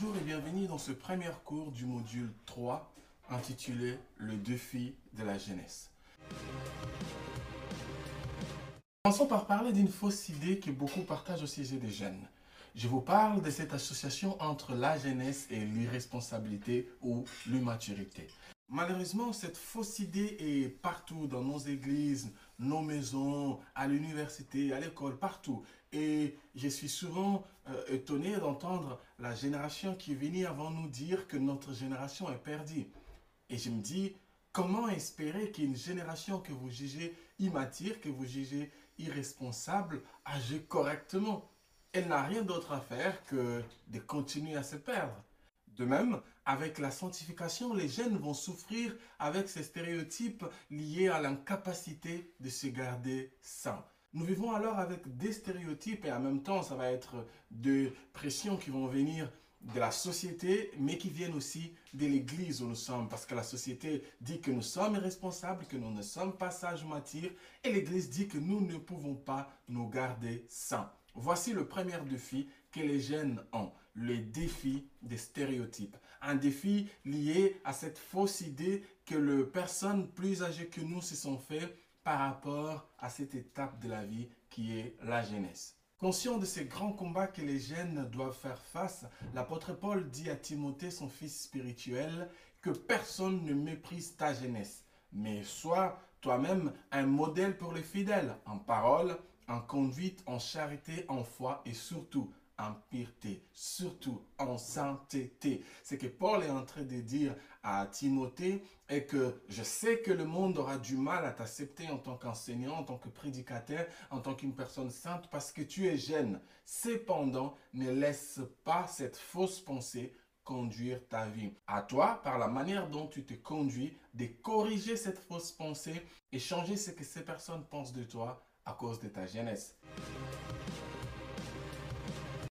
Bonjour et bienvenue dans ce premier cours du module 3 intitulé Le défi de la jeunesse. Commençons par parler d'une fausse idée que beaucoup partagent au sujet des jeunes. Je vous parle de cette association entre la jeunesse et l'irresponsabilité ou l'immaturité. Malheureusement, cette fausse idée est partout dans nos églises, nos maisons, à l'université, à l'école, partout. Et je suis souvent euh, étonné d'entendre la génération qui est venue avant nous dire que notre génération est perdue. Et je me dis, comment espérer qu'une génération que vous jugez immature, que vous jugez irresponsable, agisse correctement? Elle n'a rien d'autre à faire que de continuer à se perdre. De même, avec la sanctification, les jeunes vont souffrir avec ces stéréotypes liés à l'incapacité de se garder sains. Nous vivons alors avec des stéréotypes et en même temps, ça va être des pressions qui vont venir de la société, mais qui viennent aussi de l'église où nous sommes, parce que la société dit que nous sommes responsables, que nous ne sommes pas sages matures, et l'église dit que nous ne pouvons pas nous garder sains. Voici le premier défi que les jeunes ont, le défi des stéréotypes. Un défi lié à cette fausse idée que les personnes plus âgées que nous se sont fait par rapport à cette étape de la vie qui est la jeunesse. Conscient de ces grands combats que les jeunes doivent faire face, l'apôtre Paul dit à Timothée, son fils spirituel, que personne ne méprise ta jeunesse, mais sois toi-même un modèle pour les fidèles, en parole, en conduite, en charité, en foi et surtout en pureté, surtout en sainteté. Ce que Paul est en train de dire à Timothée est que je sais que le monde aura du mal à t'accepter en tant qu'enseignant, en tant que prédicateur, en tant qu'une personne sainte parce que tu es jeune. Cependant, ne laisse pas cette fausse pensée conduire ta vie. À toi, par la manière dont tu te conduis, de corriger cette fausse pensée et changer ce que ces personnes pensent de toi à cause de ta jeunesse.